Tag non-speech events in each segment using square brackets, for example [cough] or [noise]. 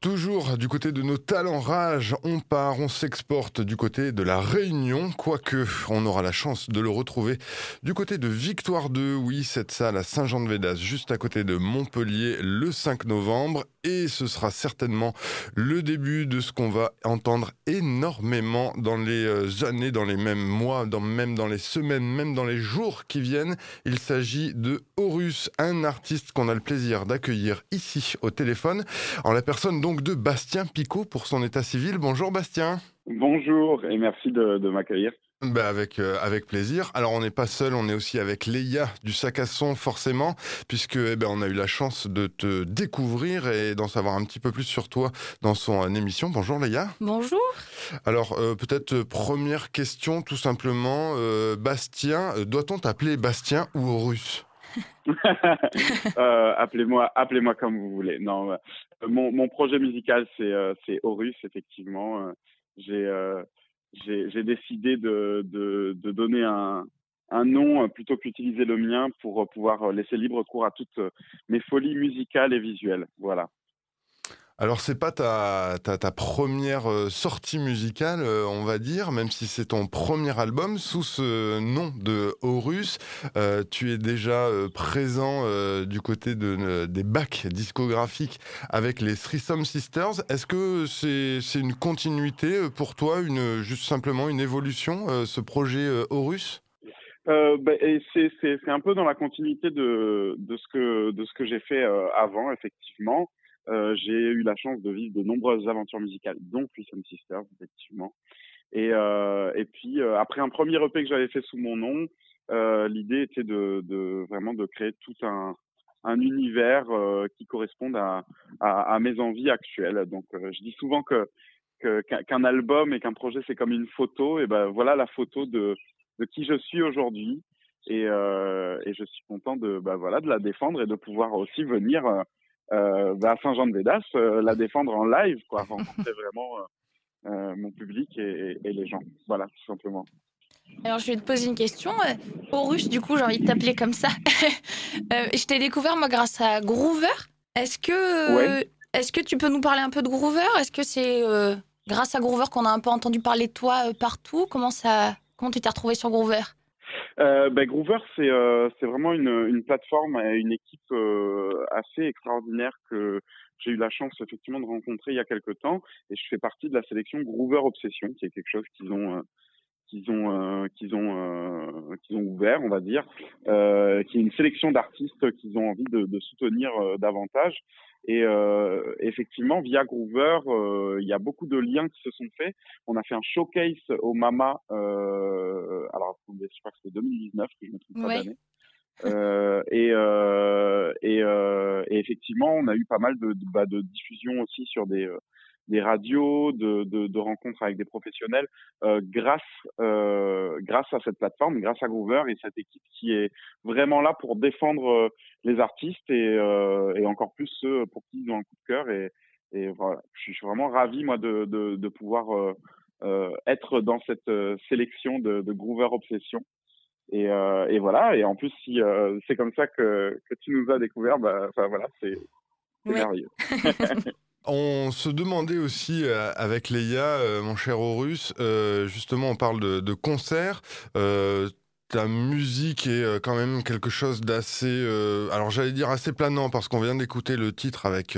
Toujours du côté de nos talents rage, on part, on s'exporte du côté de la Réunion, quoique on aura la chance de le retrouver du côté de Victoire 2, oui, cette salle à Saint-Jean-de-Védas, juste à côté de Montpellier, le 5 novembre, et ce sera certainement le début de ce qu'on va entendre énormément dans les euh, années, dans les mêmes mois, dans, même dans les semaines, même dans les jours qui viennent. Il s'agit de Horus, un artiste qu'on a le plaisir d'accueillir ici au téléphone, en la personne donc de Bastien Picot pour son état civil. Bonjour Bastien. Bonjour et merci de, m'accueillir. Bah avec, euh, avec plaisir. Alors on n'est pas seul, on est aussi avec Léa du sac à son forcément, puisque eh ben, on a eu la chance de te découvrir et d'en savoir un petit peu plus sur toi dans son euh, émission. Bonjour Léa. Bonjour. Alors euh, peut-être première question tout simplement, Bastien, doit-on t'appeler Bastien ou Horus [laughs] euh, appelez-moi, appelez-moi comme vous voulez. Non, euh, mon, mon projet musical c'est euh, c'est Horus effectivement. Euh, j'ai j'ai décidé de, donner un, un nom plutôt qu'utiliser le mien pour pouvoir laisser libre cours à toutes mes folies musicales et visuelles. Voilà. Alors c'est pas ta, ta, première euh, sortie musicale, euh, on va dire, même si c'est ton premier album sous ce nom de Horus. Euh, tu es déjà présent du côté de, des bacs discographiques avec les Threesome Sisters. Est-ce que c'est une continuité pour toi, une, juste simplement une évolution, ce projet Horus? Bah, c'est un peu dans la continuité de, de ce que de ce que j'ai fait avant effectivement euh, j'ai eu la chance de vivre de nombreuses aventures musicales, dont Threesome Sisters, effectivement. Et, euh, et puis, euh, après un premier EP que j'avais fait sous mon nom, l'idée était de, de, vraiment de créer tout un, un univers qui corresponde à, à, à, mes envies actuelles. Donc, je dis souvent que qu'un album et qu'un projet c'est comme une photo. Et ben voilà la photo de, de qui je suis aujourd'hui. Et, et je suis content de, ben voilà, de la défendre et de pouvoir aussi venir euh, bah, à Saint-Jean-de-Védas, euh, la défendre en live, quoi, rencontrer [laughs] vraiment euh, mon public et, et, les gens. Voilà, tout simplement. Alors, je vais te poser une question. Horus, du coup, j'ai envie de t'appeler comme ça. [laughs] je t'ai découvert, moi, grâce à Groover. Est-ce que, est-ce que tu peux nous parler un peu de Groover? Est-ce que c'est grâce à Groover qu'on a un peu entendu parler de toi partout? Comment, ça, comment tu t'es retrouvé sur Groover? Euh, ben, Groover, c'est euh, c'est vraiment une, une plateforme et une équipe euh, assez extraordinaire que j'ai eu la chance effectivement de rencontrer il y a quelques temps. Et je fais partie de la sélection Groover Obsession, qui est quelque chose qu'ils ont euh, qu'ils ont qu'ils ont qu'ils ont ouvert, on va dire, qui est une sélection d'artistes qu'ils ont envie de, de soutenir davantage. Et euh, effectivement, via Groover, euh, il y a beaucoup de liens qui se sont faits. On a fait un showcase au Mama. Euh, alors, je crois que c'était 2019, que je me trompe pas d'année. Euh, et, euh, et, euh, et, effectivement, on a eu pas mal de, de, bah, de diffusion aussi sur des, des radios, de, de, de, rencontres avec des professionnels, euh, grâce, euh, grâce à cette plateforme, grâce à Groover et cette équipe qui est vraiment là pour défendre euh, les artistes et, euh, et encore plus ceux pour qui ils ont un coup de cœur. Et, et voilà, je suis vraiment ravi moi de, de, de pouvoir euh, euh, être dans cette sélection de, de Groover Obsession. Et, et, voilà. Et en plus, si c'est comme ça que, que tu nous as découvert, bah, enfin voilà, c'est merveilleux. [laughs] On se demandait aussi euh, avec Leia, euh, mon cher Horus, euh, justement on parle de, de concert. ta musique est quand même quelque chose d'assez, alors j'allais dire assez planant parce qu'on vient d'écouter le titre avec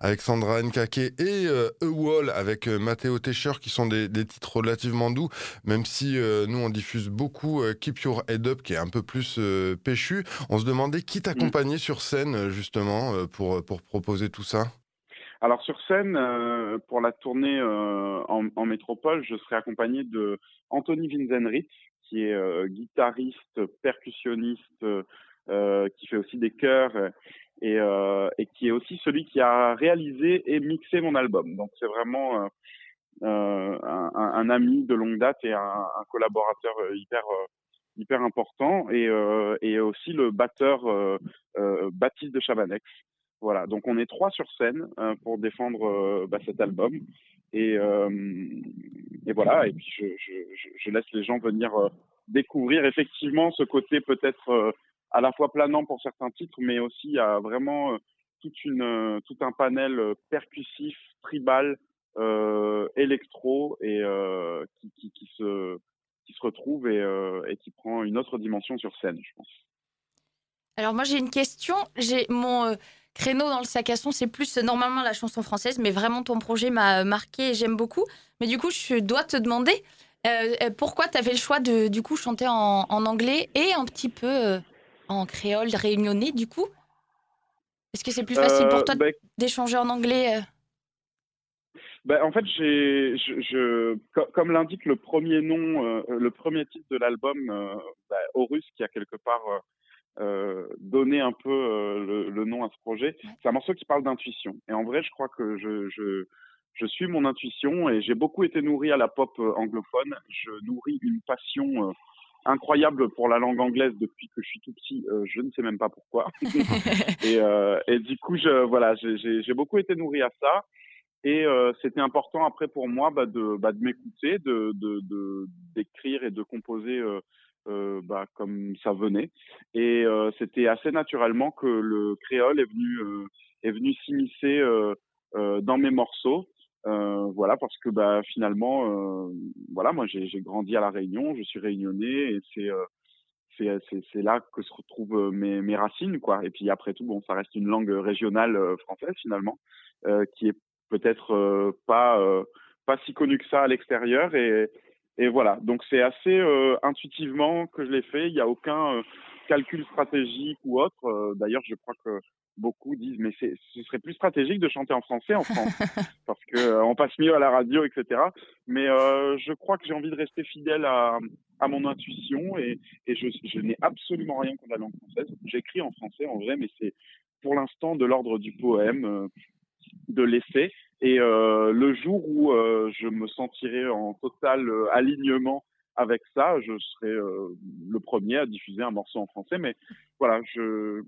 avec Sandra Nkake et A Wall avec Matteo Tescher qui sont des, des, titres relativement doux, même si nous on diffuse beaucoup Keep Your Head Up qui est un peu plus péchu. On se demandait qui t'accompagnait mmh. sur scène justement pour pour proposer tout ça? Alors sur scène, euh, pour la tournée euh, en, métropole, je serai accompagné de Anthony Vinzenritz, qui est euh, guitariste, percussionniste, qui fait aussi des chœurs et, et, qui est aussi celui qui a réalisé et mixé mon album. Donc c'est vraiment un, ami de longue date et un, collaborateur hyper hyper important et, et aussi le batteur Baptiste de Chabanex voilà, donc on est trois sur scène euh, pour défendre euh, bah, cet album. Et, euh, et voilà, et puis je, je, je, laisse les gens venir découvrir effectivement ce côté peut-être à la fois planant pour certains titres, mais aussi à vraiment toute une, tout un panel percussif, tribal, électro et qui, qui, qui, se qui se retrouve et, et qui prend une autre dimension sur scène, je pense. Alors moi j'ai une question. J'ai mon créneau dans le sac à son, c'est plus normalement la chanson française, mais vraiment ton projet m'a marqué et j'aime beaucoup. Mais du coup, je dois te demander pourquoi tu avais le choix de du coup chanter en, en anglais et un petit peu en créole réunionnais du coup? Est-ce que c'est plus facile pour toi bah d'échanger en anglais bah, en fait, j'ai, je, je, comme l'indique le premier nom, euh, le premier titre de l'album, euh, bah, Horus, qui a quelque part euh, donné un peu le, le, nom à ce projet, c'est un morceau qui parle d'intuition. Et en vrai, je crois que je, je, je suis mon intuition et j'ai beaucoup été nourri à la pop anglophone. Je nourris une passion incroyable pour la langue anglaise depuis que je suis tout petit. je ne sais même pas pourquoi. [laughs] [laughs] et, et, du coup, je, voilà, j'ai beaucoup été nourri à ça. Et euh, c'était important après pour moi bah, de, bah, de m'écouter, de, de, d'écrire et de composer euh, bah, comme ça venait. Et euh, c'était assez naturellement que le créole est venu euh, venu s'immiscer dans mes morceaux. voilà parce que bah finalement voilà moi j'ai, grandi à la Réunion, je suis réunionnais et c'est c'est, là que se retrouvent mes, mes racines quoi. Et puis après tout bon ça reste une langue régionale française finalement qui est peut-être pas pas si connu que ça à l'extérieur et et voilà. Donc c'est assez euh, intuitivement que je l'ai fait. Il n'y a aucun calcul stratégique ou autre. D'ailleurs, je crois que beaucoup disent mais ce serait plus stratégique de chanter en français en France [laughs] parce que on passe mieux à la radio, etc. Mais euh, je crois que j'ai envie de rester fidèle à, à mon intuition et, et je, je n'ai absolument rien contre la langue française. J'écris en français en vrai, mais c'est pour l'instant de l'ordre du poème de l'essai. Et euh, le jour où euh, je me sentirai en total euh, alignement avec ça, je serai le premier à diffuser un morceau en français. Mais voilà, je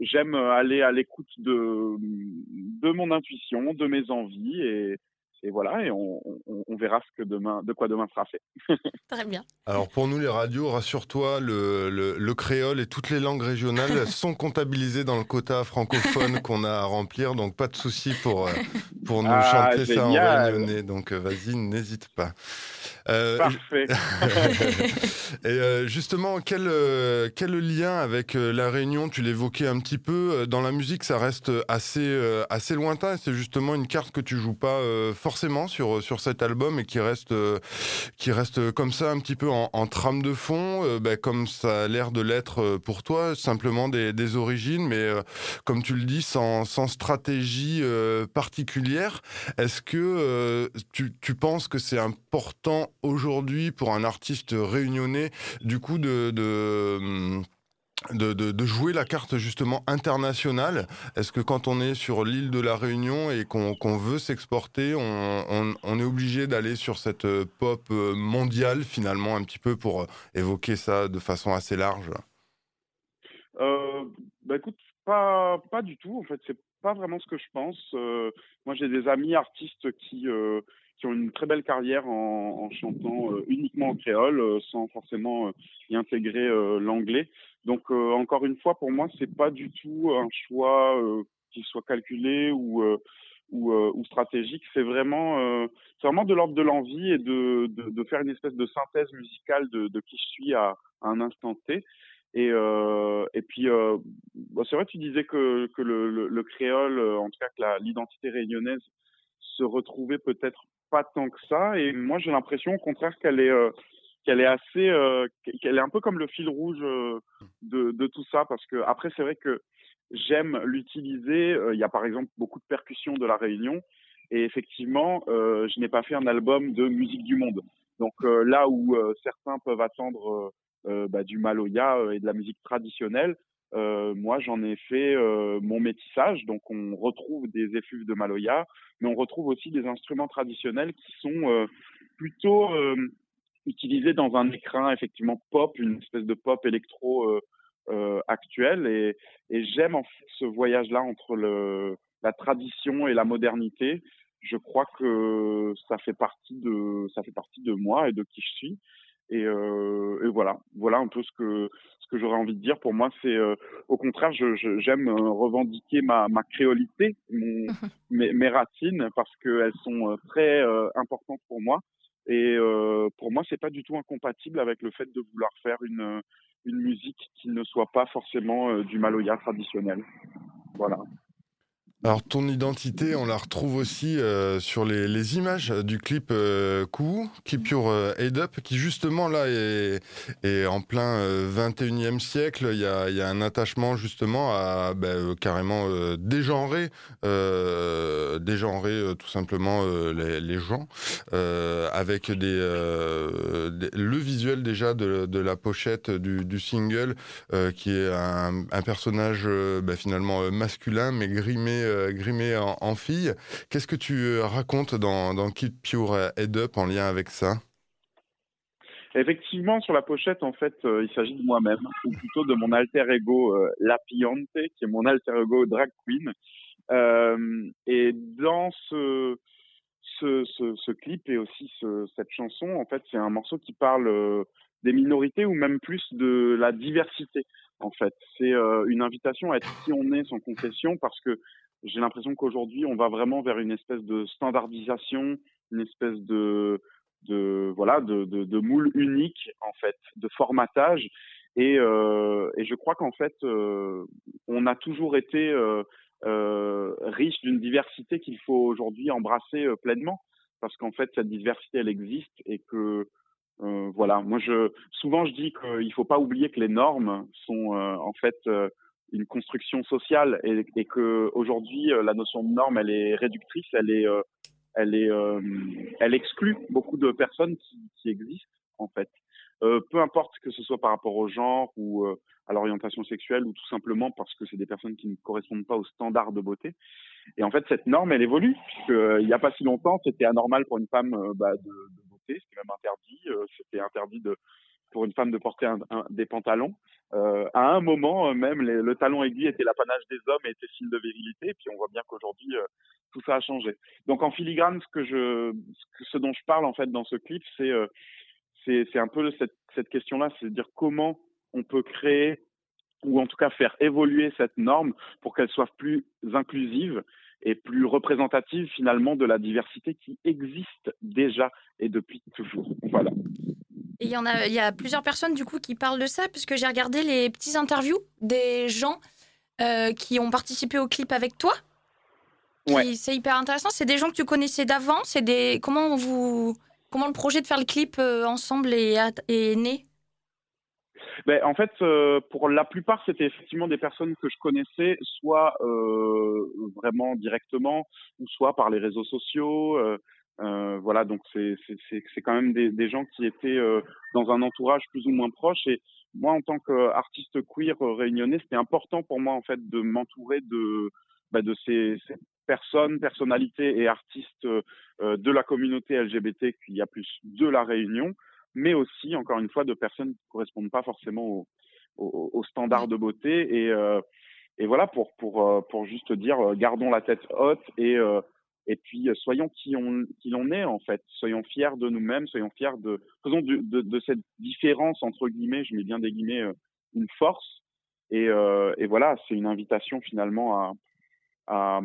j'aime aller à l'écoute de, de mon intuition, de mes envies et, et voilà, et on, verra ce que demain, de quoi demain sera fait. [laughs] Très bien. Alors pour nous les radios, rassure-toi, le, le, créole et toutes les langues régionales [laughs] sont comptabilisées dans le quota francophone qu'on a à remplir, donc pas de souci pour, euh, pour nous ah, chanter ça en réunionnais. Donc euh, vas-y, n'hésite pas. Euh, Parfait. [laughs] et justement, quel, quel lien avec la Réunion Tu l'évoquais un petit peu. Dans la musique, ça reste assez, assez lointain. C'est justement une carte que tu joues pas forcément sur, sur cet album et qui reste, euh, qui reste comme ça un petit peu en, trame de fond, euh, bah, comme ça a l'air de l'être euh, pour toi, simplement des, des origines, mais comme tu le dis, sans, sans stratégie particulière. Est-ce que tu, tu penses que c'est important aujourd'hui pour un artiste réunionnais, du coup, hum, de, jouer la carte justement internationale? Est-ce que quand on est sur l'île de la Réunion et qu'on veut s'exporter, on, est obligé d'aller sur cette euh, pop euh, mondiale finalement un petit peu pour euh, évoquer ça de façon assez large? Euh, bah écoute, pas, pas du tout. En fait, pas vraiment ce que je pense. moi, j'ai des amis artistes qui, qui ont une très belle carrière en, en chantant uniquement au créole, sans forcément y intégrer l'anglais. Donc euh, encore une fois, pour moi, c'est pas du tout un choix euh, qui soit calculé ou euh, ou, stratégique. C'est vraiment, c'est vraiment de l'ordre de l'envie et de, de, faire une espèce de synthèse musicale de qui je suis à, un instant T. Et, euh, et puis, euh, bon, c'est vrai, tu disais que, que le, le, le créole, en tout cas que l'identité réunionnaise, se retrouvait peut-être pas tant que ça. Et moi, j'ai l'impression, au contraire, qu'elle est, qu'elle est assez, euh, qu'elle est un peu comme le fil rouge euh, de, de, tout ça, parce que après c'est vrai que j'aime l'utiliser. Euh, il y a par exemple beaucoup de percussions de la Réunion, et effectivement, je n'ai pas fait un album de musique du monde. Donc là où certains peuvent attendre bah, du maloya et de la musique traditionnelle, moi j'en ai fait mon métissage. Donc on retrouve des effluves de maloya, mais on retrouve aussi des instruments traditionnels qui sont plutôt utilisé dans un écrin effectivement pop, une espèce de pop électro euh, euh, actuel. Et, et j'aime en fait ce voyage-là entre le, la tradition et la modernité. Je crois que ça fait partie de ça fait partie de moi et de qui je suis. Et, voilà, voilà un peu ce que ce que j'aurais envie de dire. Pour moi, c'est au contraire, j'aime je, revendiquer ma, ma créolité, mon, [laughs] mes, mes, racines, parce qu'elles sont très importantes pour moi. Et pour moi, c'est pas du tout incompatible avec le fait de vouloir faire une une musique qui ne soit pas forcément du maloya traditionnel. Voilà. Alors ton identité, on la retrouve aussi euh, sur les, images du clip euh, Keep Your euh, Head Up, qui justement là est, en plein 21e euh, siècle. Il y a, un attachement justement à ben, carrément dégenrer, dégenrer tout simplement les, gens, avec le visuel déjà de, la pochette du, single, qui est un, un personnage ben, finalement masculin mais grimé euh, grimé en, fille. Qu'est-ce que tu euh, racontes dans, dans Keep Your Head Up en lien avec ça? Effectivement, sur la pochette, en fait, euh, il s'agit de moi-même, ou plutôt de mon alter ego La Piante, qui est mon alter ego drag queen. et dans ce, ce, clip et aussi cette chanson, en fait, c'est un morceau qui parle des minorités ou même plus de la diversité. En fait, c'est une invitation à être qui on est sans confession parce que j'ai l'impression qu'aujourd'hui, on va vraiment vers une espèce de standardisation, une espèce de, de voilà, de, de, de moule unique en fait, de formatage. Et, euh, et je crois qu'en fait, euh, on a toujours été euh, euh riche d'une diversité qu'il faut aujourd'hui embrasser euh, pleinement, parce qu'en fait, cette diversité, elle existe et que euh, voilà, moi je souvent je dis qu'il faut pas oublier que les normes sont en fait une construction sociale et, et que aujourd'hui euh, la notion de norme elle est réductrice, elle est euh, elle euh, exclut beaucoup de personnes qui, existent en fait. peu importe que ce soit par rapport au genre ou à l'orientation sexuelle ou tout simplement parce que c'est des personnes qui ne correspondent pas aux standards de beauté. Et en fait, cette norme, elle évolue, puisque il n'y a pas si longtemps, c'était anormal pour une femme bah, de, de, c'était même interdit, c'était interdit de, pour une femme de porter des pantalons. Euh, à un moment euh, même, le talon aiguille était l'apanage des hommes et était signe de virilité. Puis on voit bien qu'aujourd'hui, euh, tout ça a changé. Donc en filigrane, ce dont je parle en fait dans ce clip, c'est c'est un peu cette, cette question-là, c'est de dire comment on peut créer ou en tout cas faire évoluer cette norme pour qu'elle soit plus inclusive et plus représentative finalement de la diversité qui existe déjà et depuis toujours. Voilà il y en a, il y a plusieurs personnes du coup qui parlent de ça, puisque j'ai regardé les petits interviews des gens euh, qui ont participé au clip avec toi. Ouais. C'est hyper intéressant. C'est des gens que tu connaissais d'avant. C'est des comment vous comment le projet de faire le clip euh, ensemble est, est né? Ben, en fait, euh, pour la plupart, c'était effectivement des personnes que je connaissais, soit vraiment directement, ou soit par les réseaux sociaux. Euh, voilà, donc c'est quand même des, des, gens qui étaient euh, dans un entourage plus ou moins proche. Et moi, en tant qu'artiste queer euh, réunionnais, c'était important pour moi en fait de m'entourer de bah, de ces, ces, personnes, personnalités et artistes euh, de la communauté LGBT qu'il y a plus de la Réunion, mais aussi encore une fois de personnes qui correspondent pas forcément aux au, au standards de beauté. Et, et voilà pour pour pour juste dire, gardons la tête haute et et puis, euh, soyons qui on, qui l'on est, en fait. Soyons fiers de nous-mêmes, soyons fiers de, faisons de, de, de, cette différence, entre guillemets, je mets bien des guillemets, euh, une force. Et, euh, et voilà, c'est une invitation finalement à, à,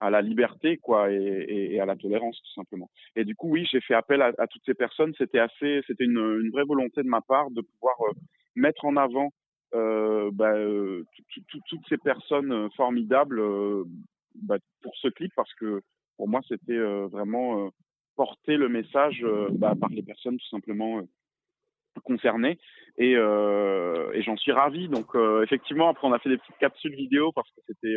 à, la liberté, quoi, et, et, à la tolérance, tout simplement. Et du coup, oui, j'ai fait appel à, toutes ces personnes. C'était assez, c'était une, une, vraie volonté de ma part de pouvoir euh, mettre en avant euh, bah, toutes ces personnes formidables bah, pour ce clip parce que pour moi, c'était euh, vraiment euh, porter le message euh, bah, par les personnes tout simplement concernées et, et j'en suis ravi. Donc effectivement, après on a fait des petites capsules vidéo parce que c'était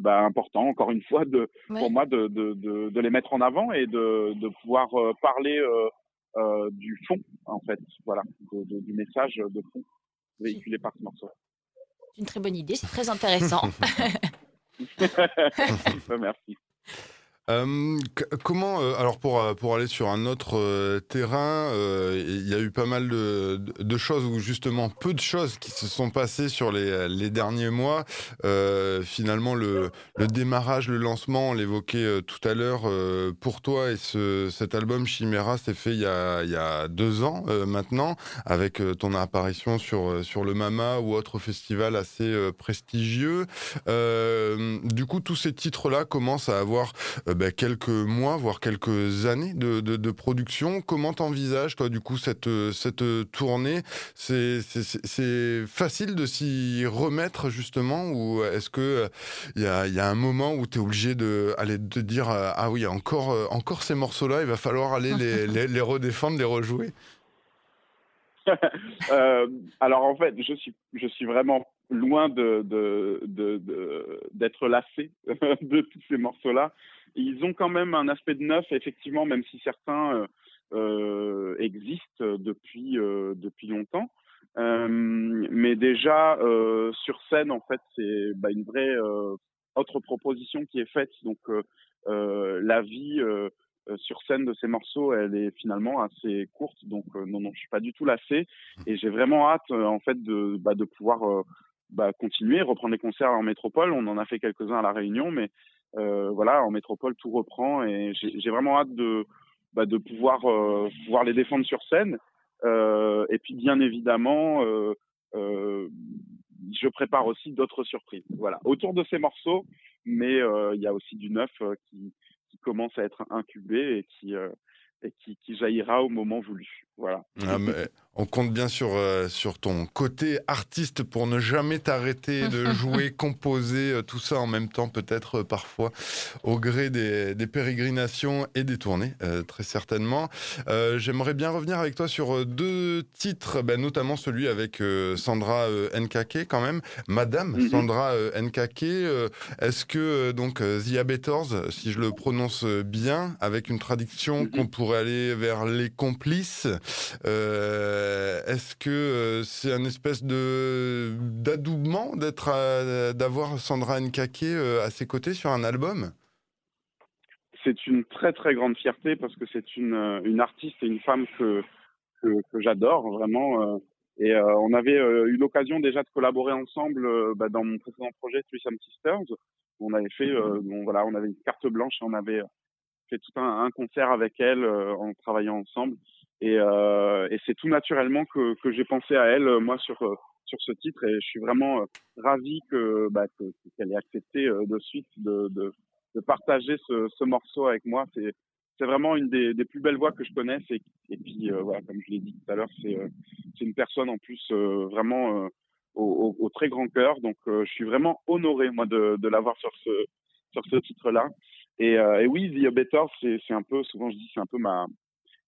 bah, important, encore une fois, de, pour moi de, de, de, de, les mettre en avant et de, de pouvoir parler euh, du fond, en fait, voilà, du message de fond véhiculé par ce morceau. C'est une très bonne idée, c'est très intéressant. [laughs] [laughs] Merci. Comment, alors pour, pour aller sur un autre terrain, il y a eu pas mal de, choses ou justement peu de choses qui se sont passées sur les, les derniers mois. finalement, le, le, démarrage, le lancement, on l'évoquait tout à l'heure, pour toi et ce, cet album Chimera s'est fait il y a, y a deux ans maintenant, avec ton apparition sur, sur le Mama ou autre festival assez prestigieux. du coup, tous ces titres-là commencent à avoir euh, ben, quelques mois, voire quelques années de, de, production. Comment t'envisages, toi, du coup, cette, cette tournée? C'est facile de s'y remettre, justement, ou est-ce que il euh, y a, y a, un moment où tu es obligé de, aller, de dire euh, Ah oui, encore, encore ces morceaux-là, il va falloir aller les, [laughs] les, les redéfendre, les rejouer? [laughs] Euh, alors en fait, je suis, je suis vraiment loin de, de, d'être lassé [laughs] de tous ces morceaux-là. Ils ont quand même un aspect de neuf, effectivement, même si certains euh, euh existent depuis, euh, depuis longtemps. Mais déjà, sur scène, en fait, c'est bah, une vraie autre proposition qui est faite. Donc, la vie sur scène de ces morceaux, elle est finalement assez courte. Donc, non, non, je suis pas du tout lassé. Et j'ai vraiment hâte, en fait, de, bah, de pouvoir bah, continuer, reprendre les concerts en métropole. On en a fait quelques-uns à La Réunion, mais euh, voilà, en métropole, tout reprend et j'ai vraiment hâte de, bah, de pouvoir, euh, pouvoir les défendre sur scène. Euh, et puis, bien évidemment, euh, euh, je prépare aussi d'autres surprises. Voilà, autour de ces morceaux, mais il y a aussi du neuf qui, qui commence à être incubé et qui, et qui, qui, jaillira au moment voulu. Voilà. Ah, mais on compte bien sur, euh, sur ton côté artiste pour ne jamais t'arrêter de jouer, [laughs] composer, euh, tout ça en même temps, peut-être euh, parfois au gré des, des, pérégrinations et des tournées, très certainement. J'aimerais bien revenir avec toi sur deux titres, ben, notamment celui avec Sandra Nkake quand même, Madame mhm. Sandra Nkake. Est-ce que donc The Abettors, si je le prononce bien, avec une traduction mhm. qu'on pourrait aller vers les complices, euh, est-ce que euh, c'est un espèce de d'adoubement d'être d'avoir Sandra Nkake euh, à ses côtés sur un album? C'est une très très grande fierté parce que c'est une, une artiste et une femme que que, j'adore vraiment. Et on avait eu l'occasion déjà de collaborer ensemble bah, dans mon précédent projet Threesome Sisters. On avait fait, bon, voilà, on avait une carte blanche, on avait tout un, concert avec elle en travaillant ensemble. Et, euh, et c'est tout naturellement que, que j'ai pensé à elle, moi, sur, euh, sur ce titre. Et je suis vraiment euh, ravi que, bah, qu'elle ait accepté de suite de, de, partager ce, ce, morceau avec moi. C'est, vraiment une des, plus belles voix que je connaisse. Et, et puis, voilà, comme je l'ai dit tout à l'heure, c'est, c'est une personne en plus vraiment au, au, très grand cœur. Donc, je suis vraiment honoré, moi, de, de l'avoir sur ce, sur ce titre-là. Et, et, oui, The Better, c'est, c'est un peu, souvent je dis, c'est un peu ma,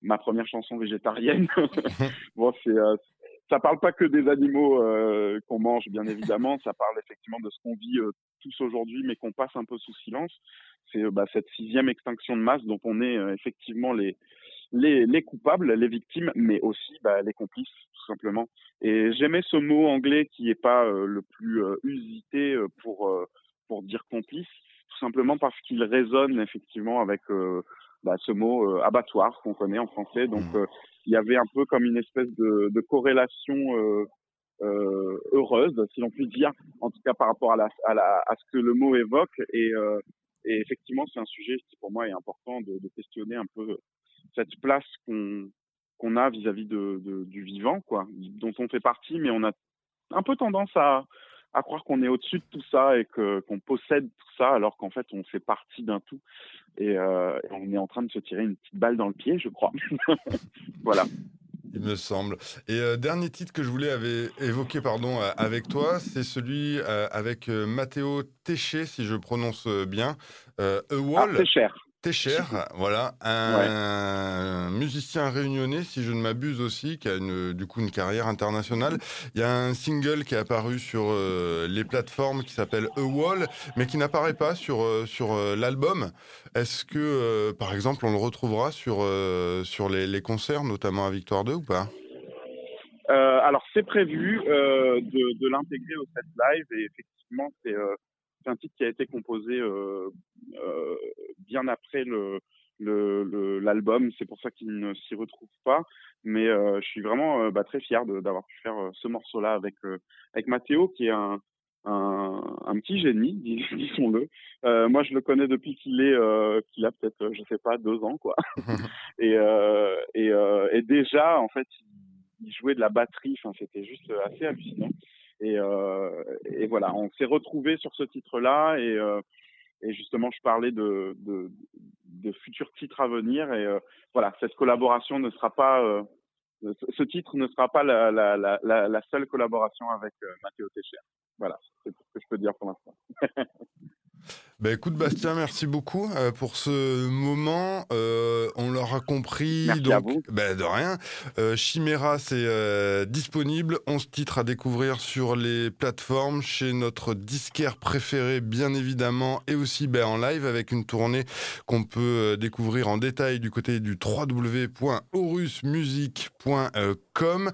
ma première chanson végétarienne. [laughs] bon, c'est euh, ça parle pas que des animaux euh, qu'on mange, bien évidemment. Ça parle effectivement de ce qu'on vit euh, tous aujourd'hui, mais qu'on passe un peu sous silence. C'est euh, bah, cette sixième extinction de masse dont on est effectivement les, les, les coupables, les victimes, mais aussi bah, les complices, tout simplement. Et j'aimais ce mot anglais qui est pas le plus usité pour pour dire complice, tout simplement parce qu'il résonne effectivement avec bah, ce mot euh, abattoir qu'on connaît en français. Donc mmh. euh, il y avait un peu comme une espèce de, de corrélation euh, heureuse, si l'on peut dire, en tout cas par rapport à, la, à, la, à ce que le mot évoque. Et, et effectivement, c'est un sujet qui pour moi est important de, de questionner un peu cette place qu'on qu'on a vis-à-vis de, de, du vivant, quoi, dont on fait partie, mais on a un peu tendance à, à croire qu'on est au-dessus de tout ça et que qu'on possède tout ça, alors qu'en fait on fait partie d'un tout. Et, euh, on est en train de se tirer une petite balle dans le pied, je crois. [laughs] voilà. Il me semble. Et euh, dernier titre que je voulais avait évoquer pardon, euh, avec toi, c'est celui euh, avec Matteo Téché, si je prononce bien. A Wall. Ah. Técher, voilà, un musicien réunionnais, si je ne m'abuse aussi, qui a une, du coup une carrière internationale. Il y a un single qui est apparu sur euh, les plateformes qui s'appelle A Wall, mais qui n'apparaît pas sur, euh, sur euh, l'album. Est-ce que, par exemple, on le retrouvera sur, sur les, les, concerts, notamment à Victoire 2 ou pas? Alors, c'est prévu de, de l'intégrer au set live et effectivement, c'est c'est un titre qui a été composé bien après le l'album, c'est pour ça qu'il ne s'y retrouve pas. Mais je suis vraiment bah, très fier d'avoir pu faire ce morceau-là avec avec Mathéo, qui est un, un, petit génie, [laughs] disons-le. Euh, moi, je le connais depuis qu'il est, euh, qu'il a peut-être, je sais pas, deux ans, quoi. [laughs] [laughs] et, euh, et, euh, et, déjà, en fait, il jouait de la batterie. Enfin, c'était juste assez hallucinant. Et, et voilà, on s'est retrouvé sur ce titre-là. Et, et justement, je parlais de, futurs titres à venir. Et voilà, cette collaboration ne sera pas ce titre ne sera pas la, seule collaboration avec Mathéo Técher. Voilà, c'est tout ce que je peux dire pour l'instant. [laughs] Ben écoute Bastien, merci beaucoup euh, pour ce moment. Euh, on l'aura compris. Merci donc, Ben, de rien. Euh, Chimera, c'est disponible. 11 titres à découvrir sur les plateformes chez notre disquaire préféré, bien évidemment, et aussi ben, en live avec une tournée qu'on peut découvrir en détail du côté du www.orusmusic.com.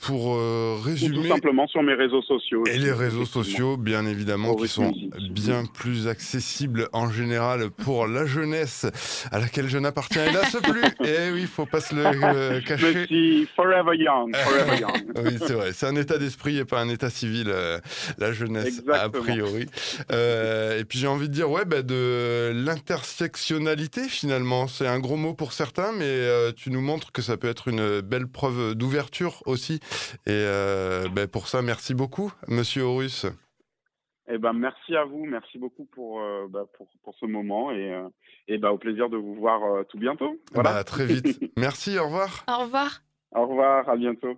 pour résumer. tout simplement sur mes réseaux sociaux. Et les réseaux sociaux, bien évidemment, qui sont bien plus accessible en général pour la jeunesse à laquelle je n'appartiens hélas plus. Et eh oui, il faut pas se le euh, [laughs] cacher. Je forever young, forever young. [laughs] oui, c'est vrai. C'est un état d'esprit et pas un état civil, euh, la jeunesse, a priori. Euh, et puis j'ai envie de dire, ouais, bah, de l'intersectionnalité finalement. C'est un gros mot pour certains, mais tu nous montres que ça peut être une belle preuve d'ouverture aussi. Et bah, pour ça, merci beaucoup, monsieur Horus. Eh ben, merci à vous, merci beaucoup pour, euh, bah, pour, pour, ce moment et, euh, et bah, au plaisir de vous voir euh, tout bientôt. Voilà. Bah, très vite. [laughs] merci, au revoir. Au revoir. Au revoir, à bientôt.